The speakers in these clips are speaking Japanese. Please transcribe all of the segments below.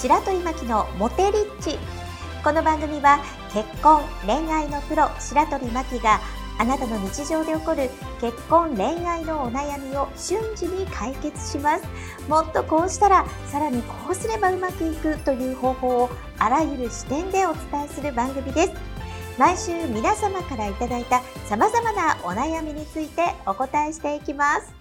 白鳥真希のモテリッチ。この番組は結婚恋愛のプロ白鳥真希があなたの日常で起こる結婚恋愛のお悩みを瞬時に解決します。もっとこうしたらさらにこうすればうまくいくという方法をあらゆる視点でお伝えする番組です。毎週皆様からいただいた様々なお悩みについてお答えしていきます。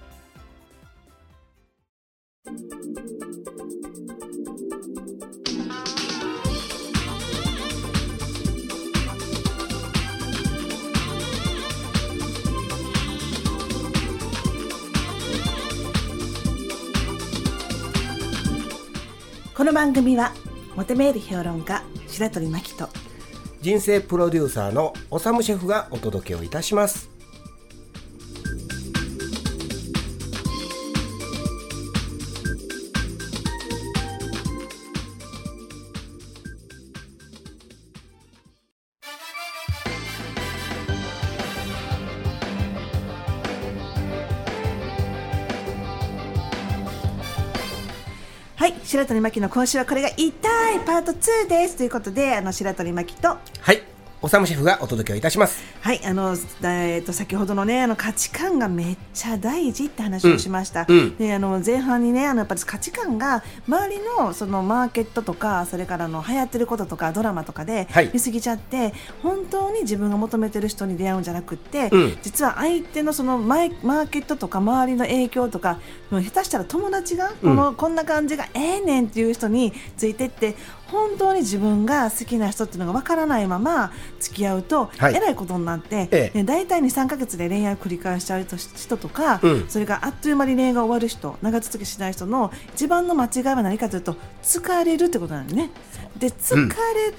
この番組はモテメール評論家白鳥真希と人生プロデューサーのおさむシェフがお届けをいたします。白鳥巻の今週はこれが痛いパート2です。ということであの白鳥巻とはい。おさむシェフがお届けをいたします。はいあの、えー、と先ほどのねあの価値観がめっちゃ大事って話をしました、うんうん。であの前半にねあのやっぱり価値観が周りのそのマーケットとかそれからの流行ってることとかドラマとかではい。見過ぎちゃって、本当に自分が求めてる人に出会うんじゃなくって、うん。実は相手のそのマイマーケットとか周りの影響とかもう下手したら友達がこの、こんな感じがええねんっていう人についてって本当に自分が好きな人っていうのがわからないまま付き合うと、はい。えらいことになって、ええ。ね、大体2、3ヶ月で恋愛を繰り返しちゃう人とか、うん。それがあっという間に恋愛が終わる人長続きしない人の一番の間違いは何かというと疲れるってことなのね。で疲れ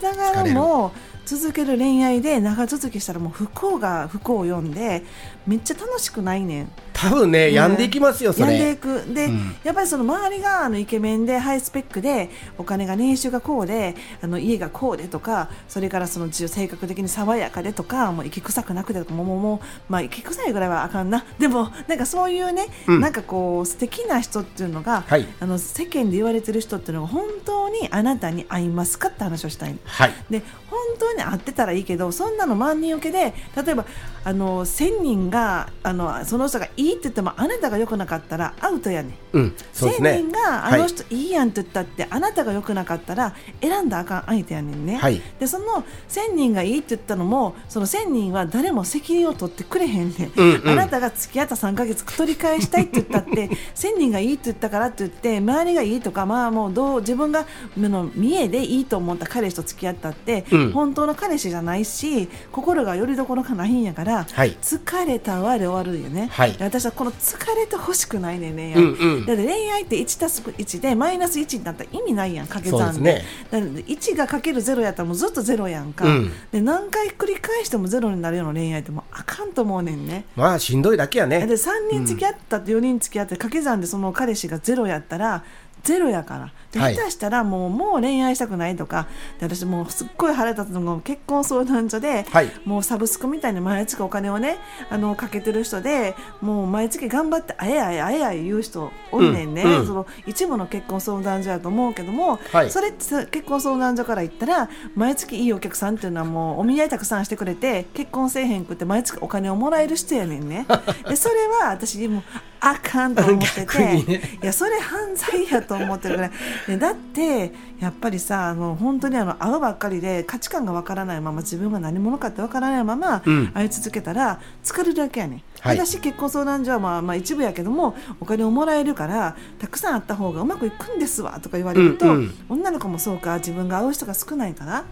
ながらも、続ける恋愛で長続きしたらもう不幸が不幸を呼んでめっちゃ楽しくないねん。多分ね、ね病んでいきますよそ病んでいれく。で、うん。やっぱりその周りがあのイケメンでハイスペックでお金が年収がこうであの家がこうでとかそれからその性格的に爽やかでとかもう息臭くなくてとかもうもうまあ息臭いぐらいはあかんな。でもなんかそういうね、うん。なんかこう素敵な人っていうのが、はい。あの世間で言われてる人っていうのが本当にあなたに合いますかって話をしたい。の。はい。で本当に会ってたらいいけどそんなの万人受けで例えばあの1000人があのその人がいいって言ってもあなたが良くなかったらアウトやねん。うんそうです1000ね人があの人いいやんって言ったって、あなたが良くなかったら選んだらあかん相手やねんね、はい。でその1000人がいいって言ったのもその1000人は誰も責任を取ってくれへんねん、うんうん。あなたが付き合った3ヶ月取り返したいって言ったって 1000人がいいって言ったからって言って周りがいいとかまあもうどう自分があの見栄でいいと思った彼氏と付き合ったって、うん。本当の彼氏じゃないし心がよりどころがないんやから、はい。疲れたわで終わるよね、はい。で私はこの疲れてほしくないねんね、うんうん。だって恋愛って1たす1でマイナス1になったら意味ないやん掛け算で。すね。だから1がかける0やったらもうずっと0やんか、うん。で何回繰り返しても0になるような恋愛ってもうあかんと思うねんね。まあしんどいだけやね。で3人付き合ったって4人付き合って掛け算でその彼氏が0やったらゼロやから。ではい。下手したらもうもう恋愛したくないとか。で私もうすっごい腹立つのが結婚相談所で、はい。もうサブスクみたいに毎月お金をねあのかけてる人でもう毎月頑張ってあえあえあえあえ言う人おんねんね、うんうん。その一部の結婚相談所やと思うけども、はい。それってさ結婚相談所から言ったら毎月いいお客さんっていうのはもうお見合いたくさんしてくれて結婚せえへんくって毎月お金をもらえる人やねんね。でそれは私もうあかんと思ってて、ね。いやそれ犯罪やと思ってるぐらいでだってやっぱりさあの本当にあの会うばっかりで価値観がわからないまま自分が何者かってわからないままうん。会い続けたら疲れるだけやねん。はい。私結婚相談所はまあまあ一部やけどもお金をもらえるからたくさんあった方がうまくいくんですわとか言われると、うんうん。女の子もそうか自分が会う人が少ないから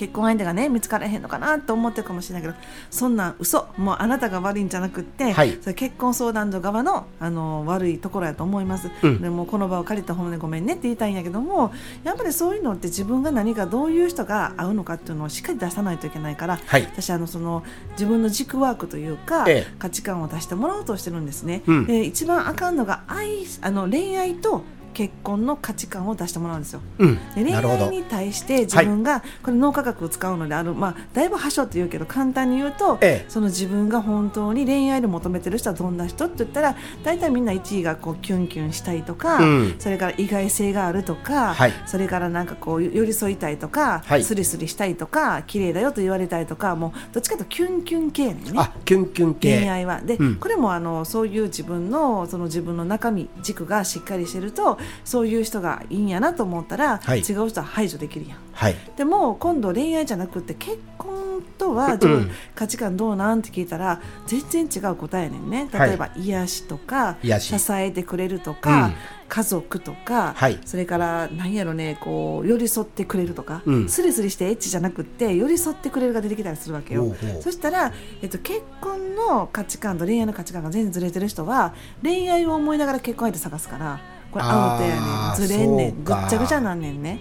結婚相手がね見つからへんのかなと思ってるかもしれないけどそんなん嘘。もうあなたが悪いんじゃなくって、はい。それ結婚相談所側のあの悪いところやと思います、うん。でもこの場を借りた方でごめんねって言いたいんやけどもやっぱりそういうのって自分が何かどういう人が合うのかっていうのをしっかり出さないといけないから、はい。私あのその自分の軸ワークというか、ええ。価値観を出してもらおうとしてるんですね、うん。で一番あかんのが愛あの恋愛と結婚の価値観を出してもらうんですよ。うん。で恋愛に対して自分が、これ脳科学を使うのである、まあ、だいぶ端折って言うけど簡単に言うと、ええ。その自分が本当に恋愛で求めてる人はどんな人って言ったら大体みんな1位がこうキュンキュンしたいとか、うん。それから意外性があるとか、はい。それからなんかこう寄り添いたいとか、はい。スリスリしたいとか綺麗だよと言われたいとかもうどっちかというとキュンキュン系ね。キュンキュン系。恋愛は。で、うん。これもあのそういう自分のその自分の中身軸がしっかりしてるとそういう人がいいんやなと思ったら、はい。違う人は排除できるやん。はい。でも今度恋愛じゃなくて結婚とはうん。自分価値観どうなん？って聞いたら全然違う答えやねんね。例えば癒しとか支えてくれるとか、うん。家族とか、はい。それから何やろねこう寄り添ってくれるとか、うん。スリスリしてエッチじゃなくって寄り添ってくれるが出てきたりするわけよ。そしたら、えっと、結婚の価値観と恋愛の価値観が全然ずれてる人は恋愛を思いながら結婚相手探すからこれアウトやねん。ずれんねん。ぐっちゃぐちゃなんねんね。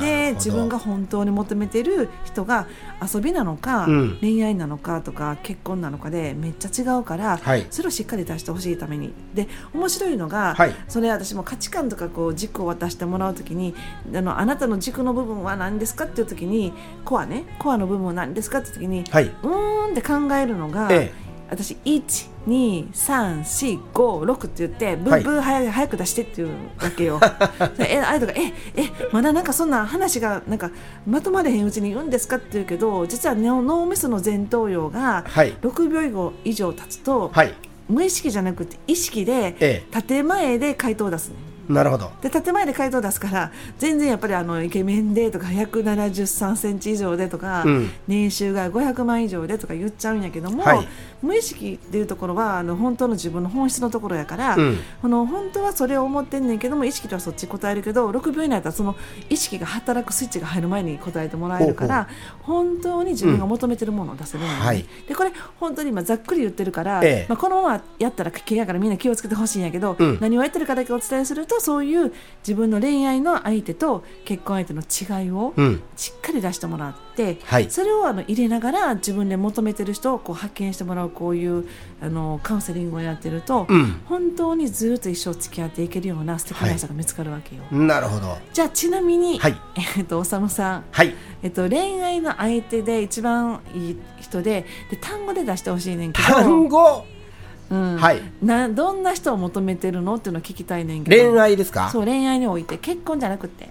で自分が本当に求めてる人が遊びなのか、うん。恋愛なのかとか結婚なのかでめっちゃ違うから、はい。それをしっかり出してほしいために。で面白いのが、はい。それ私も価値観とかこう軸を渡してもらうときにあのあなたの軸の部分は何ですかっていうときにコアね。コアの部分は何ですかっていうときに、はい。うーんって考えるのが、え私12345って言ってブはいーブー早く早く出してっていうわけよ。でえあれとかええまだなんかそんな話がなんかまとまれへんうちに言うんですかって言うけど実は脳脳みその前頭葉がはい6秒以上経つと、はい無意識じゃなくて意識でえ建前で回答を出すね。なるほど。で建前で回答を出すから全然やっぱりあのイケメンでとか173センチ以上でとか、うん。年収が500万以上でとか言っちゃうんやけども、はい。無意識っていうところはあの本当の自分の本質のところやから、うん。この本当はそれを思ってんねんけども意識ではそっち答えるけど6秒以内だったらその意識が働くスイッチが入る前に答えてもらえるから本当に自分が求めてるものを出せるのよね、はい。でこれ本当に今ざっくり言ってるから、ええ。まあ、このままやったら危険やからみんな気をつけてほしいんやけど、うん。何をやってるかだけお伝えするとそういう自分の恋愛の相手と結婚相手の違いをうん。しっかり出してもらって、はい。それをあの入れながら自分で求めてる人をこう発見してもらうこういうあのカウンセリングをやってると、うん。本当にずっと一生付き合っていけるような素敵な人が見つかるわけよ。なるほど。じゃあちなみに、はい。えっとおさむさん、はい。えっと、恋愛の相手で一番いい人でで単語で出してほしいねんけど。単語？うん。はい。などんな人を求めてるのっていうのを聞きたいねんけど。恋愛ですか？そう恋愛において結婚じゃなくて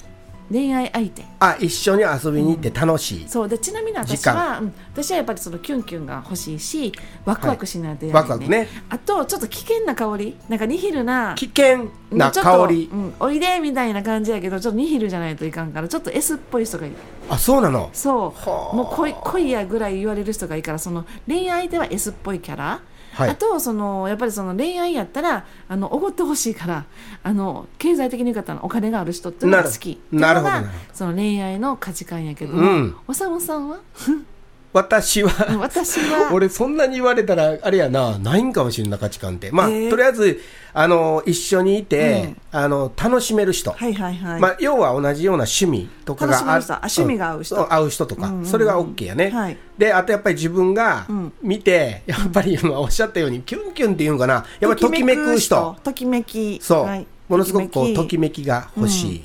恋愛相手。あ一緒に遊びに行って楽しい、そうでちなみに私時は、うん。私はやっぱりそのキュンキュンが欲しいしワクワクしないとやワクワクね。あとちょっと危険な香り。なんかニヒルな危険な香り。うん、おいでみたいな感じやけどちょっとニヒルじゃないといかんからちょっと S っぽい人がいいあそうなの？そう。はあ。もう恋恋やぐらい言われる人がいいからその恋愛では S っぽいキャラ、はい。あとそのやっぱりその恋愛やったらあのおごってほしいからあの経済的に言う方のお金がある人っていうのが好き。なるほどなるほど。その恋愛の価値観やけども、うん。おさむさんは？私はうん私は。俺そんなに言われたらあれやなないんかもしれんな価値観って。まあ、えー。とりあえずあの一緒にいて、あの楽しめる人、はいはいはい、まあ、要は同じような趣味とかが楽しめる趣味が合う人。ん合う人とか、うんうんうん。それが OK やね、はい。であとやっぱり自分がうん。見て、やっぱり今 おっしゃったようにキュンキュンっていうんかな。やっぱりときめく人。ときめきそう、はい。ものすごくこうときめきが欲しい、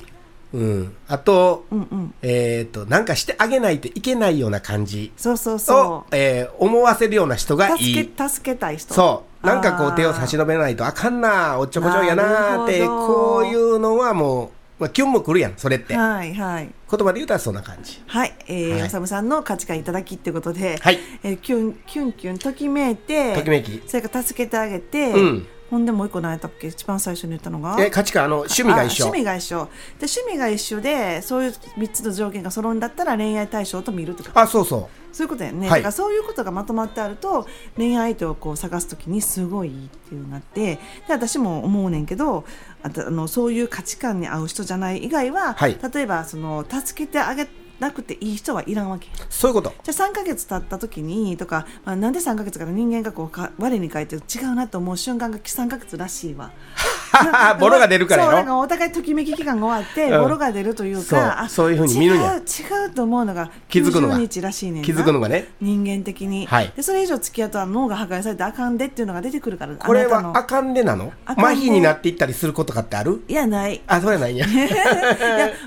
うん。あと,、うんうんえっ、となんかしてあげないといけないような感じそうそうをそ、えー思わせるような人がういい。助け助けたい人。そう。なんかこう手を差し伸伸べないとあかんなおっちょこちょいやなーってこういうのはもう、まあ、キュンもくるやんそれって、はいはい。言葉で言うたらそんな感じ。はい、えーはい。おさむさんの価値観いただきってことで、はい。えーキュンキュンキュンときめいてときめき。それから助けてあげて、うんほんでもう一個何やったっけ？一番最初に言ったのが？え価値観あの趣味が一緒。あ趣味が一緒。で趣味が一緒でそういう3つの条件が揃うんだったら恋愛対象と見るってことあそうそそういうことやね、はい。だからそういうことがまとまってあると恋愛相手をこう探すときにすごいいいっていうなって。で私も思うねんけどあとあのそういう価値観に合う人じゃない以外は、はい。例えばその助けてあげなくていい人はいらんわけ。うそういうことじゃあ3ヶ月経った時にとか、まあ、なんで3ヶ月から人間がこうか我に返って違うなと思う瞬間が3ヶ月らしいわ。ボロが出るからやろ？そうなんかお互いときめき期間が終わって、うん。ボロが出るというかあそういうふうに見るんや。違う違うと思うのが気づくのが。90日らしいね気づくのがね。人間的に、はい。でそれ以上付き合うと脳が破壊されてあかんでっていうのが出てくるからこれはあかんでなの？麻痺になっていったりすることかってある？いやない。あそれはないんやいや、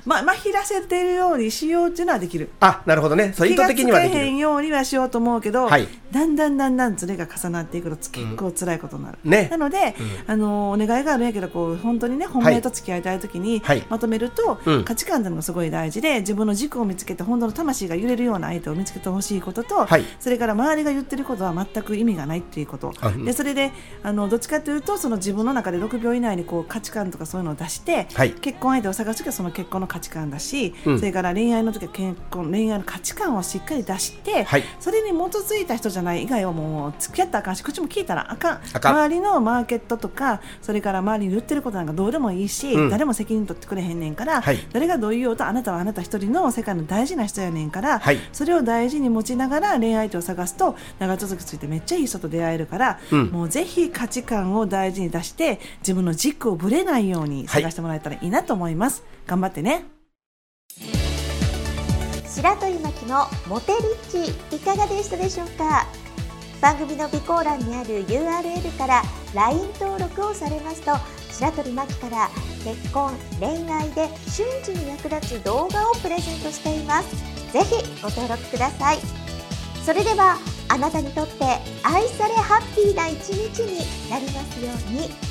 ま、麻痺らせてるようにしようっていうのはできる。あなるほどね。そう意図的にはでき気がつかへんるようにはしようと思うけど、はい。だんだんだんだんズレが重なっていくと結構辛いことになる、ね。なので、あのお願いがあるんやけどこう本当にね本命と付き合いたい時に、はい。まとめると、うん。価値観っていうのがすごい大事で自分の軸を見つけて本当の魂が揺れるような相手を見つけてほしいことと、はい。それから周りが言ってることは全く意味がないっていうこと。あうん。でそれであのどっちかというとその自分の中で6秒以内にこう価値観とかそういうのを出して、はい。結婚相手を探す時はその結婚の価値観だし、うん。それから恋愛の時は結婚恋愛の価値観をしっかり出して、はい。それに基づいた人じゃない以外はもう付き合ったらあかんし口も聞いたらあかん。周りのマーケットとかそれから周りに言ってることなんかどうでもいいし、うん。誰も責任取ってくれへんねんから、はい。誰がどう言おうとあなたはあなた一人の世界の大事な人やねんから、はい。それを大事に持ちながら恋愛相手を探すと長続きついてめっちゃいい人と出会えるから、うん。もうぜひ価値観を大事に出して自分の軸をぶれないように探してもらえたらいいなと思います、頑張ってね。白鳥巻きのモテリッチいかがでしたでしょうか？番組の備考欄にある URL から LINE 登録をされますと白鳥真希から結婚恋愛で瞬時に役立つ動画をプレゼントしています。ぜひご登録ください。それではあなたにとって愛されハッピーな一日になりますように。